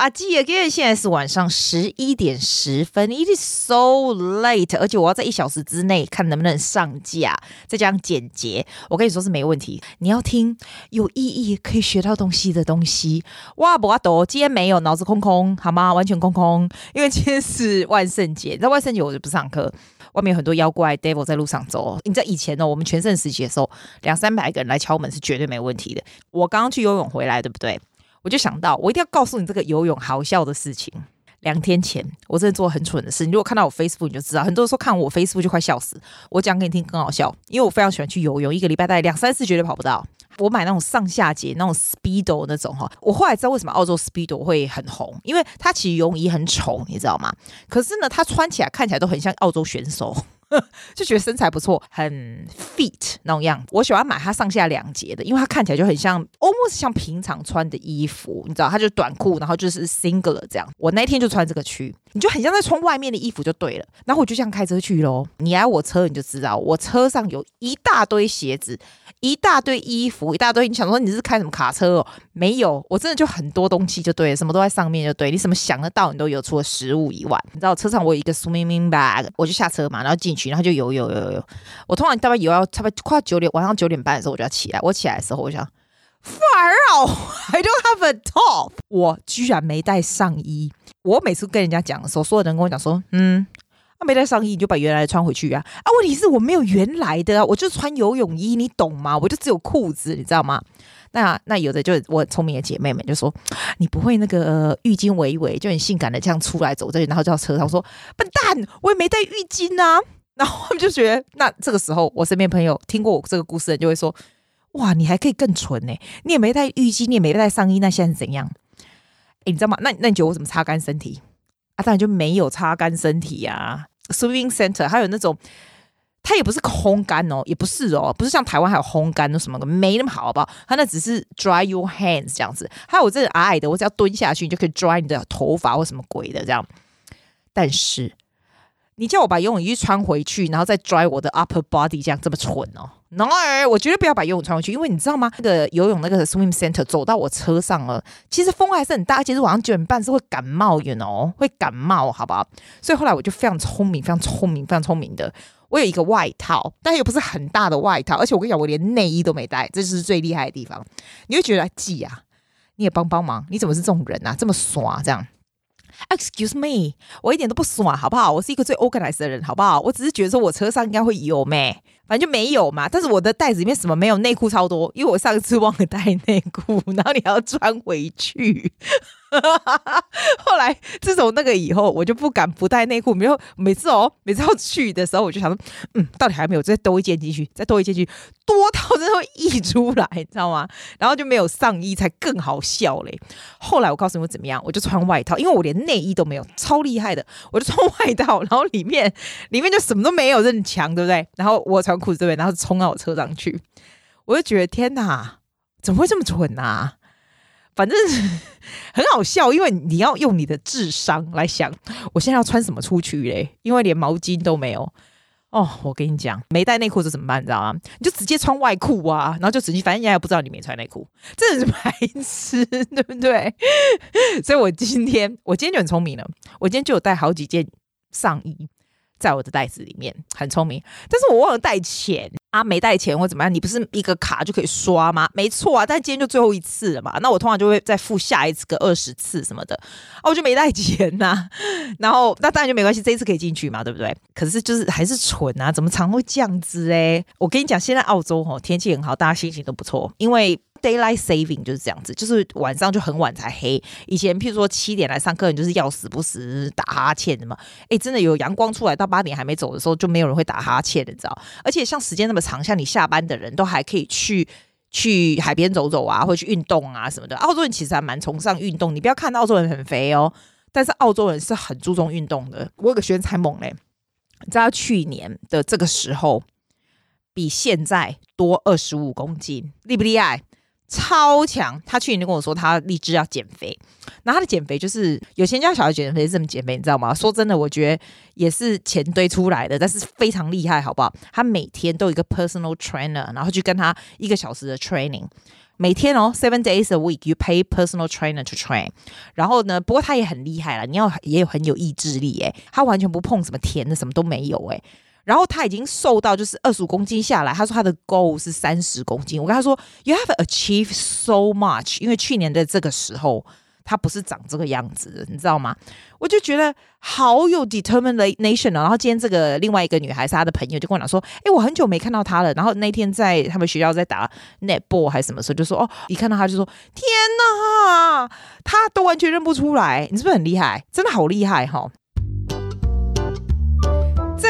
啊，记得，现在是晚上十一点十分，It is so late，而且我要在一小时之内看能不能上架，再加上剪辑，我跟你说是没问题。你要听有意义、可以学到东西的东西。哇，不阿斗，今天没有，脑子空空，好吗？完全空空，因为今天是万圣节，那万圣节我就不上课。外面有很多妖怪 devil 在路上走。你在以前呢，我们全盛时期的时候，两三百个人来敲门是绝对没问题的。我刚刚去游泳回来，对不对？我就想到，我一定要告诉你这个游泳好笑的事情。两天前，我真的做很蠢的事。你如果看到我 Facebook，你就知道，很多人说看我 Facebook 就快笑死。我讲给你听更好笑，因为我非常喜欢去游泳，一个礼拜大概两三次绝对跑不到。我买那种上下节那种 Speedo 那种哈，我后来知道为什么澳洲 Speedo 会很红，因为它其实泳衣很丑，你知道吗？可是呢，它穿起来看起来都很像澳洲选手。就觉得身材不错，很 fit 那种样子。我喜欢买它上下两节的，因为它看起来就很像，almost 像平常穿的衣服，你知道，它就短裤，然后就是 single 这样。我那天就穿这个去，你就很像在穿外面的衣服就对了。然后我就这样开车去喽。你来我车，你就知道，我车上有一大堆鞋子，一大堆衣服，一大堆。你想说你是开什么卡车哦？没有，我真的就很多东西就对了，什么都在上面就对。你什么想得到你都有，除了食物以外。你知道车上我有一个 swimming bag，我就下车嘛，然后进去。然后就游游游游，我通常大概游到差不多快九点，晚上九点半的时候我就要起来。我起来的时候，我想，Far I don't have a top，我居然没带上衣。我每次跟人家讲的时候，所有人跟我讲说，嗯，啊、没带上衣，你就把原来的穿回去啊。啊，问题是我没有原来的啊，我就穿游泳衣，你懂吗？我就只有裤子，你知道吗？那那有的就我聪明的姐妹们就说，你不会那个、浴巾围一围，就很性感的这样出来走这里，然后叫车上说，笨蛋，我也没带浴巾啊。然后他们就觉得，那这个时候，我身边朋友听过我这个故事的人就会说：“哇，你还可以更蠢呢！你也没带浴巾，你也没带上衣，那现在是怎样？哎，你知道吗？那那你觉得我怎么擦干身体啊？当然就没有擦干身体呀。Swimming Center 还有那种，它也不是烘干哦，也不是哦，不是像台湾还有烘干什么的，没那么好，好不好？它那只是 dry your hands 这样子。还有我这矮矮的，我只要蹲下去，你就可以 dry 你的头发或什么鬼的这样。但是。你叫我把游泳衣穿回去，然后再 dry 我的 upper body，这样这么蠢哦？No，我绝对不要把游泳穿回去，因为你知道吗？那个游泳那个 swim center 走到我车上了，其实风还是很大，其实晚上九点半是会感冒，you know，会感冒，好不好？所以后来我就非常聪明，非常聪明，非常聪明的，我有一个外套，但又不是很大的外套，而且我跟你讲，我连内衣都没带，这就是最厉害的地方。你会觉得记啊，你也帮帮忙，你怎么是这种人啊？这么耍这样？Excuse me，我一点都不爽，好不好？我是一个最 organized 的人，好不好？我只是觉得说我车上应该会有咩，反正就没有嘛。但是我的袋子里面什么没有？内裤超多，因为我上次忘了带内裤，然后你要穿回去。后来自从那个以后，我就不敢不带内裤。没有每次哦，每次要去的时候，我就想说，嗯，到底还没有？再兜一件进去，再多一件进去，多到真的会溢出来，你知道吗？然后就没有上衣，才更好笑嘞。后来我告诉你我怎么样，我就穿外套，因为我连内衣都没有，超厉害的。我就穿外套，然后里面里面就什么都没有，这很强，对不对？然后我穿裤子，对不对？然后冲到我车上去，我就觉得天哪，怎么会这么蠢啊？反正 很好笑，因为你要用你的智商来想，我现在要穿什么出去嘞？因为连毛巾都没有哦。我跟你讲，没带内裤是怎么办？你知道吗？你就直接穿外裤啊，然后就直接，反正人家也不知道你没穿内裤，真的是白痴，对不对？所以我今天，我今天就很聪明了，我今天就有带好几件上衣。在我的袋子里面，很聪明，但是我忘了带钱啊，没带钱或怎么样？你不是一个卡就可以刷吗？没错啊，但今天就最后一次了嘛，那我通常就会再付下一次个二十次什么的，哦，我就没带钱呐、然后那当然就没关系，这一次可以进去嘛，对不对？可是就是还是蠢啊，怎么常会这样子哎？我跟你讲，现在澳洲吼天气很好，大家心情都不错，因为。Daylight saving 就是这样子，就是晚上就很晚才黑。以前譬如说七点来上课，你就是要死不死打哈欠的嘛。哎，真的有阳光出来到八点还没走的时候，就没有人会打哈欠的，你知道？而且像时间那么长，像你下班的人都还可以去去海边走走啊，或去运动啊什么的。澳洲人其实还蛮崇尚运动，你不要看澳洲人很肥哦，但是澳洲人是很注重运动的。我有个学生才猛嘞，你知道去年的这个时候比现在多二十五公斤，厉不厉害？超强！他去年就跟我说，他立志要减肥。那他的减肥就是有钱家小孩减肥是这么减肥，你知道吗？说真的，我觉得也是钱堆出来的，但是非常厉害，好不好？他每天都有一个 personal trainer，然后去跟他一个小时的 training，每天哦，seven days a week you pay personal trainer to train。然后呢，不过他也很厉害了，你要也有很有意志力诶，他完全不碰什么甜的，什么都没有诶。然后他已经瘦到就是二十五公斤下来，他说他的 goal 是三十公斤。我跟他说，you have achieved so much，因为去年的这个时候。他不是长这个样子，你知道吗？我就觉得好有 determination 啊。然后今天这个另外一个女孩是他的朋友，就跟我讲说：“哎，我很久没看到他了。”然后那天在他们学校在打 netball 还是什么时候，就说：“哦，一看到他就说，天哪，他都完全认不出来。你是不是很厉害？真的好厉害哈、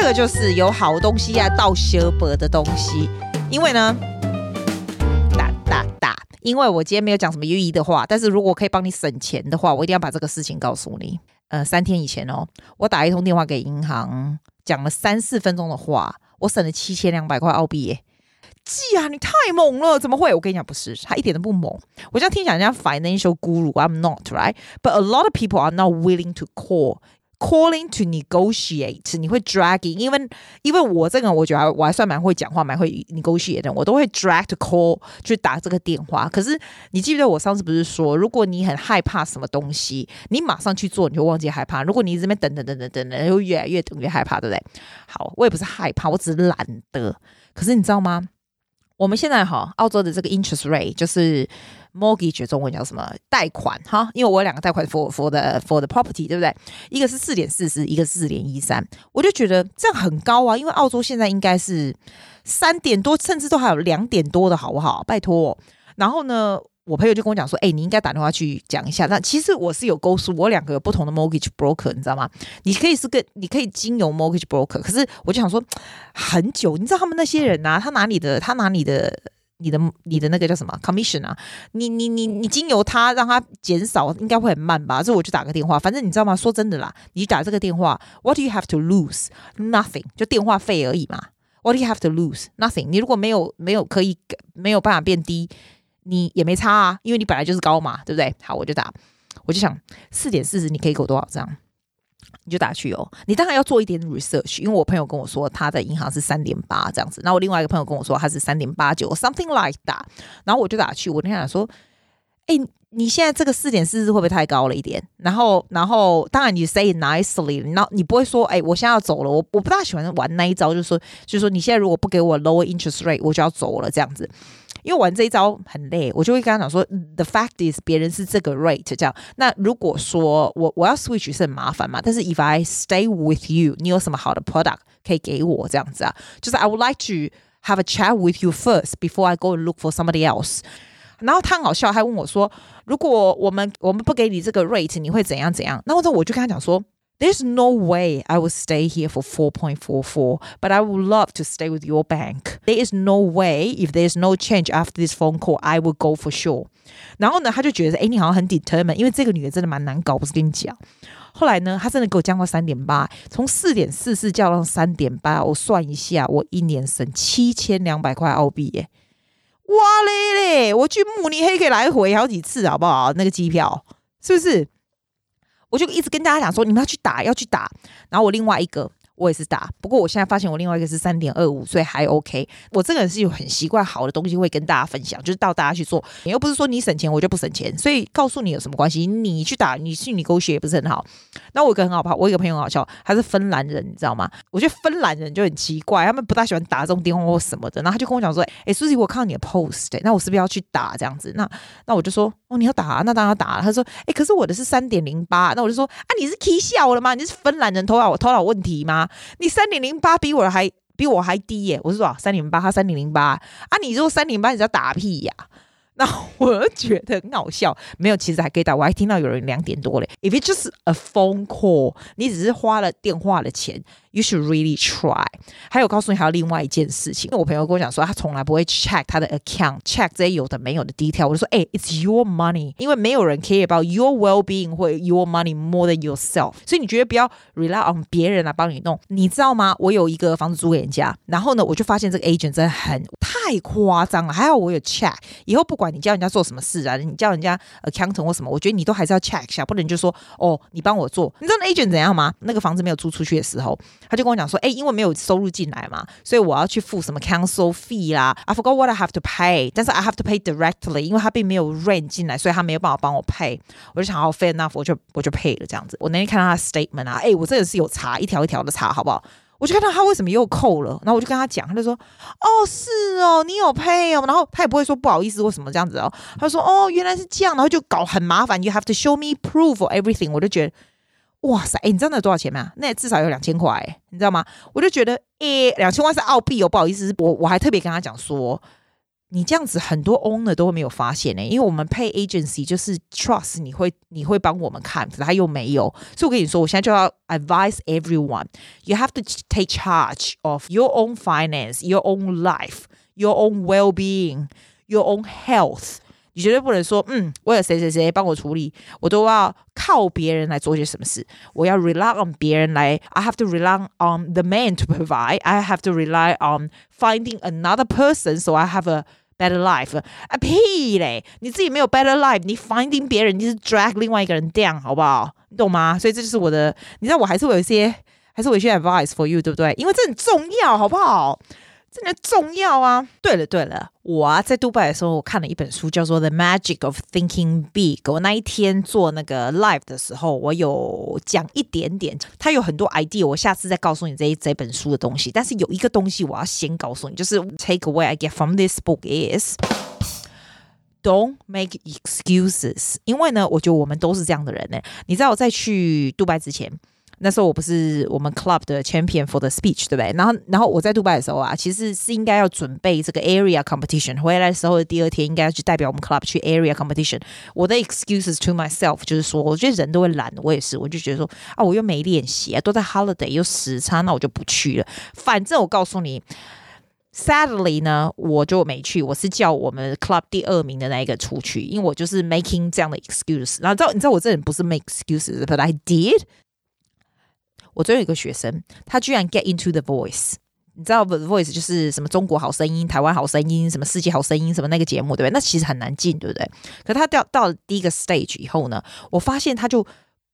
这个就是有好东西啊，到修伯的东西，因为呢。”因为我今天没有讲什么寓意的话，但是如果可以帮你省钱的话，我一定要把这个事情告诉你。呃，三天以前哦，我打一通电话给银行，讲了三四分钟的话，我省了七千两百块澳币耶。季啊，你太猛了，怎么会？我跟你讲，不是，他一点都不猛。我这样听起来人家 financial guru，I'm not right，but a lot of people are not willing to call。Calling to negotiate，你会 dragging，因为因为我这个我觉得我还算蛮会讲话，蛮会 negotiate 的，我都会 drag to call 去打这个电话。可是你记不记得我上次不是说，如果你很害怕什么东西，你马上去做，你就忘记害怕。如果你这边等等等等等等，就越来越等越害怕，对不对？好，我也不是害怕，我只是懒得。可是你知道吗？我们现在哈，澳洲的这个 interest rate 就是 mortgage 中文叫什么？贷款哈，因为我有两个贷款 for for the for the property，对不对？一个是四点四四，一个是四点一三，我就觉得这样很高啊，因为澳洲现在应该是三点多，甚至都还有两点多的好不好？拜托，然后呢？我朋友就跟我讲说：“哎、你应该打电话去讲一下。”那其实我是有勾数，我两个有不同的 mortgage broker，你知道吗？你可以是跟，你可以经由 mortgage broker。可是我就想说，很久，你知道他们那些人啊，他拿你的，他拿你的，你的，你的那个叫什么 commission 啊？你你你你经由他让他减少，应该会很慢吧？所以我就打个电话。反正你知道吗？说真的啦，你打这个电话，what do you have to lose? Nothing，就电话费而已嘛。What do you have to lose? Nothing。你如果没有没有可以没有办法变低。你也没差啊，因为你本来就是高嘛，对不对？好，我就打，我就想四点四十，你可以给我多少这样？你就打去哦。你当然要做一点 research，因为我朋友跟我说他的银行是三点八这样子，那我另外一个朋友跟我说他是三点八九，something like that。然后我就打去，我跟他讲说，哎，你现在这个四点四十会不会太高了一点？然后，然后当然你 say nicely，然后你不会说，哎，我现在要走了，我我不大喜欢玩那一招，就是说，就是说你现在如果不给我 lower interest rate，我就要走了这样子。因为玩这一招很累，我就会跟他讲说，the fact is 别人是这个 rate 这样。那如果说我我要 switch 是很麻烦嘛，但是 if I stay with you，你有什么好的 product 可以给我这样子啊？就是 I would like to have a chat with you first before I go and look for somebody else。然后他很好笑，他问我说，如果我们我们不给你这个 rate，你会怎样怎样？那我我就跟他讲说。 There's no way I will stay here for 4.44, but I would love to stay with your bank. There is no way if there's no change after this phone call, I will go for sure. 然后呢，他就觉得，哎，你好像很 determined，因为这个女的真的蛮难搞，不是跟你讲。后来呢，他真的给我降到三点八，从四点四四降到三点八，我算一下，我一年省七千两百块澳币耶！哇嘞嘞，我去慕尼黑可以来回好几次，好不好？那个机票是不是？我就一直跟大家讲说，你们要去打，要去打。然后我另外一个。我也是打，不过我现在发现我另外一个是三点二五，所以还 OK。我这个人是有很习惯好的东西会跟大家分享，就是到大家去做。你又不是说你省钱，我就不省钱，所以告诉你有什么关系？你去打，你去你勾血也不是很好。那我有个很好怕，我有一个朋友很好笑，他是芬兰人，你知道吗？我觉得芬兰人就很奇怪，他们不大喜欢打这种电话或什么的。然后他就跟我讲说：“哎苏西我看到你的 post，那我是不是要去打这样子？”那那我就说：“哦，你要打啊，那当然要打了。”他说：“哎，可是我的是三点零八。”那我就说：“啊，你是 K 笑了吗？你是芬兰人头脑头脑问题吗？你三点零。”八比我还比我还低耶！我是说三点八，他三点零八啊！你说三点八，你知道打屁呀？那我觉得很好笑。没有，其实还可以打。我还听到有人两点多嘞。If it's just a phone call，你只是花了电话的钱。You should really try。还有告诉你还有另外一件事情，因为我朋友跟我讲说，他从来不会 check 他的 account，check 这些有的没有的 detail。我就说，哎，it's your money，因为没有人 care about your well-being 或 your money more than yourself。所以你觉得不要 rely on 别人来帮你弄，你知道吗？我有一个房子租给人家，然后呢，我就发现这个 agent 真的很太夸张了。还好我有 check，以后不管你叫人家做什么事啊，你叫人家 accountant 或什么，我觉得你都还是要 check 一下，不能就说哦，你帮我做。你知道那 agent 怎样吗？那个房子没有租出去的时候，他就跟我讲说，哎，因为没有收入进来嘛，所以我要去付什么 council fee 啦。I forgot what I have to pay，但是 I have to pay directly，因为他并没有 rent 进来，所以他没有办法帮我 pay。我就想好 fair enough，我就我就 pay 了这样子。我那天看到他的 statement 啊，哎，我真的是有查一条一条的查，好不好？我就看到他为什么又扣了，然后我就跟他讲，他就说：“哦，是哦，你有 pay 哦。”然后他也不会说不好意思，为什么这样子哦？他说：“哦，原来是这样。”然后就搞很麻烦，You have to show me proof for everything。我就觉得，哇塞，诶，你知道那多少钱吗？那至少有两千块，你知道吗？我就觉得，诶，两千块是澳币哦，不好意思，我我还特别跟他讲说。你这样子很多 owner 都会没有发现呢、因为我们 pay agency 就是 trust 你会你会帮我们看，可是他又没有，所以我跟你说，我现在就要 advise everyone，you have to take charge of your own finance, your own life, your own well-being, your own health。你绝对不能说，嗯，我有谁谁谁帮我处理，我都要靠别人来做些什么事，我要 rely on 别人来，I have to rely on the man to provide, I have to rely on finding another person, so I have a Better life 啊屁嘞！你自己没有 better life，你 finding 别人，你是 drag 另外一个人 down，好不好？你懂吗？所以这就是我的，你知道我还是会有一些，还是会有一些 advice for you，对不对？因为这很重要，好不好？ 真的重要啊！对了对了，我啊在杜拜的时候，我看了一本书，叫做《The Magic of Thinking Big》。我那一天做那个 live 的时候，我有讲一点点，它有很多 idea。我下次再告诉你这这本书的东西。但是有一个东西我要先告诉你，就是 take away I get from this book is don't make excuses。因为呢，我觉得我们都是这样的人呢。你知道我在去杜拜之前。那时候我不是我们 club 的 champion for the speech，对不对？然后，然后我在杜拜的时候啊，其实是应该要准备这个 area competition。回来的时候的第二天，应该要去代表我们 club 去 area competition。我的 excuses to myself 就是说，我觉得人都会懒，我也是，我就觉得说啊，我又没练习啊，都在 holiday 又时差，那我就不去了。反正我告诉你，sadly 呢，我就没去。我是叫我们 club 第二名的那一个出去，因为我就是 making 这样的 excuse。然后知道你知道我这人不是 make excuses，but I did。我最后有一个学生，他居然 get into the voice，你知道 the voice 就是什么中国好声音、台湾好声音、什么世界好声音什么那个节目，对不对？那其实很难进，对不对？可他到到了第一个 stage 以后呢，我发现他就。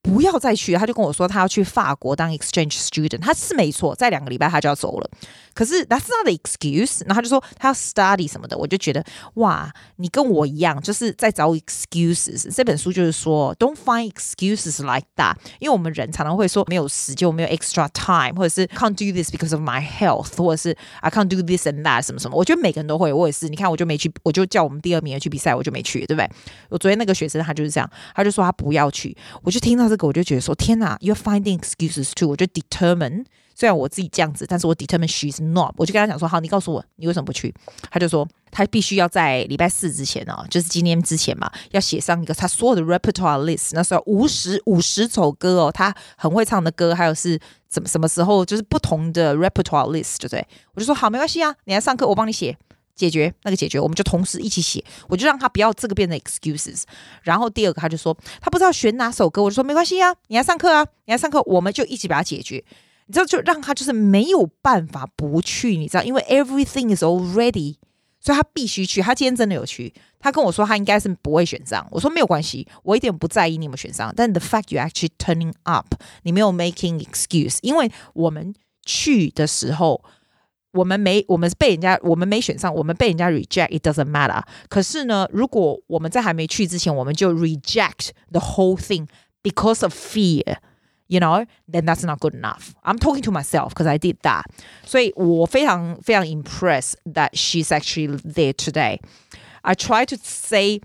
不要再去，他就跟我说他要去法国当 exchange student，他是没错，在两个礼拜他就要走了。可是 that's not the excuse，然后他就说他要 study 什么的，我就觉得哇，你跟我一样，就是在找 excuses。这本书就是说 don't find excuses like that，因为我们人常常会说没有时间，我没有 extra time，或者是 can't do this because of my health，或者是 I can't do this and that 什么什么。我觉得每个人都会，我也是。你看，我就没去，我就叫我们第二名去比赛，我就没去，对不对？我昨天那个学生他就是这样，他就说他不要去，我就听到这个。我就觉得说天哪，You're finding excuses to，。我就 determine，虽然我自己这样子，但是我 determine she's not。我就跟他讲说，好，你告诉我，你为什么不去？他就说，他必须要在礼拜四之前哦，就是今天之前嘛，要写上一个他所有的 repertoire list。那时候五十五十首歌哦，他很会唱的歌，还有是怎么什么时候，就是不同的 repertoire list，对不对？我就说好，没关系啊，你来上课，我帮你写。解决那个解决，我们就同时一起写。我就让他不要这个变成 excuses。然后第二个，他就说他不知道选哪首歌，我就说没关系啊，你来上课啊，你来上课，我们就一起把它解决。你知道，就让他就是没有办法不去，你知道，因为 everything is already，所以他必须去。他今天真的有去，他跟我说他应该是不会选上。我说没有关系，我一点不在意你有没有选上。但 the fact you actually turning up，你没有 making excuse，因为我们去的时候。我们没，我们被人家，我们没选上，我们被人家 reject，it doesn't matter。可是呢，如果我们在还没去之前，我们就 reject the whole thing because of fear，you know，then that's not good enough。I'm talking to myself because I did that。所以我非常非常 impressed that she's actually there today。I try to say。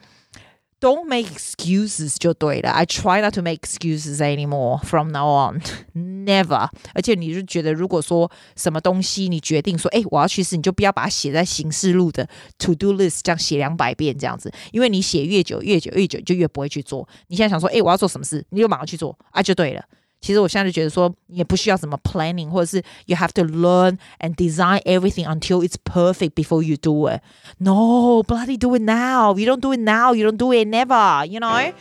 Don't make excuses 就对了。I try not to make excuses anymore from now on. Never。而且你就觉得，如果说什么东西你决定说，哎，我要去试，你就不要把它写在行事录的 to do list，这样写两百遍这样子。因为你写越久，越久，越久，就越不会去做。你现在想说，哎，我要做什么事，你就马上去做，啊，就对了。其实我现在就觉得说，也不需要什么 planning，或者是 you have to learn and design everything until it's perfect before you do it. No, bloody do it now. You don't do it now, you don't do it never. You know?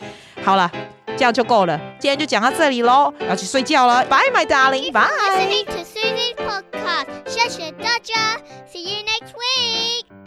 好了，这样就够了。今天就讲到这里喽，要去睡觉了。Bye, my darling. Bye. Listening to Susie's podcast. 谢谢大家。See you next week.